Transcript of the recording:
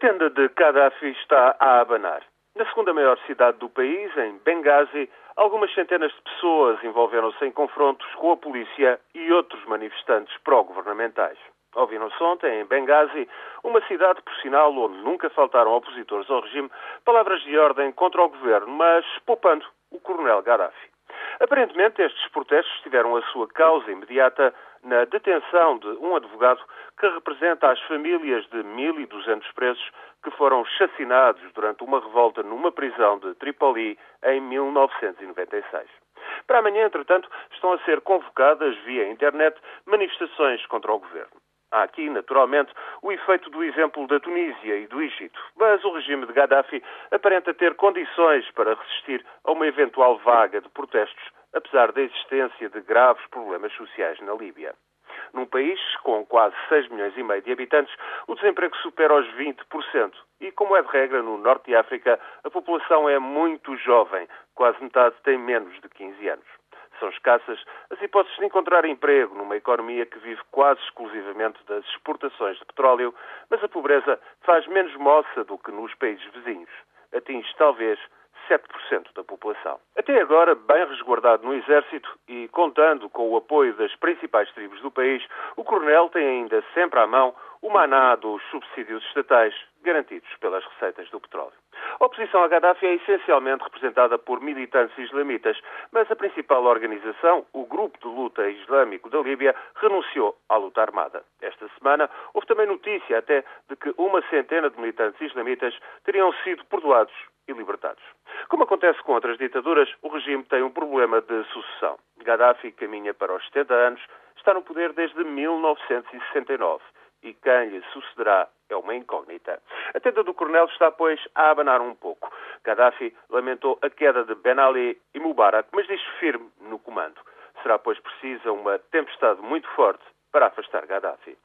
tenda de Gaddafi está a abanar. Na segunda maior cidade do país, em Benghazi, algumas centenas de pessoas envolveram-se em confrontos com a polícia e outros manifestantes pró-governamentais. Ouviram-se ontem, em Benghazi, uma cidade, por sinal, onde nunca faltaram opositores ao regime, palavras de ordem contra o governo, mas poupando o coronel Gaddafi. Aparentemente, estes protestos tiveram a sua causa imediata na detenção de um advogado que representa as famílias de 1.200 presos que foram chacinados durante uma revolta numa prisão de Tripoli em 1996. Para amanhã, entretanto, estão a ser convocadas via internet manifestações contra o governo. Há aqui, naturalmente, o efeito do exemplo da Tunísia e do Egito, mas o regime de Gaddafi aparenta ter condições para resistir a uma eventual vaga de protestos, apesar da existência de graves problemas sociais na Líbia. Num país com quase 6 milhões e meio de habitantes, o desemprego supera os 20%. E, como é de regra no norte de África, a população é muito jovem, quase metade tem menos de 15 anos. São escassas as hipóteses de encontrar emprego numa economia que vive quase exclusivamente das exportações de petróleo, mas a pobreza faz menos moça do que nos países vizinhos. Atinge talvez 7% da população. Até agora, bem resguardado no exército e contando com o apoio das principais tribos do país, o coronel tem ainda sempre à mão o maná dos subsídios estatais garantidos pelas receitas do petróleo. A oposição a Gaddafi é essencialmente representada por militantes islamitas, mas a principal organização, o Grupo de Luta Islâmico da Líbia, renunciou à luta armada. Esta semana houve também notícia até de que uma centena de militantes islamitas teriam sido perdoados acontece com outras ditaduras, o regime tem um problema de sucessão. Gaddafi caminha para os 70 anos, está no poder desde 1969 e quem lhe sucederá é uma incógnita. A tenda do coronel está, pois, a abanar um pouco. Gaddafi lamentou a queda de Ben Ali e Mubarak, mas diz firme no comando. Será, pois, precisa uma tempestade muito forte para afastar Gaddafi.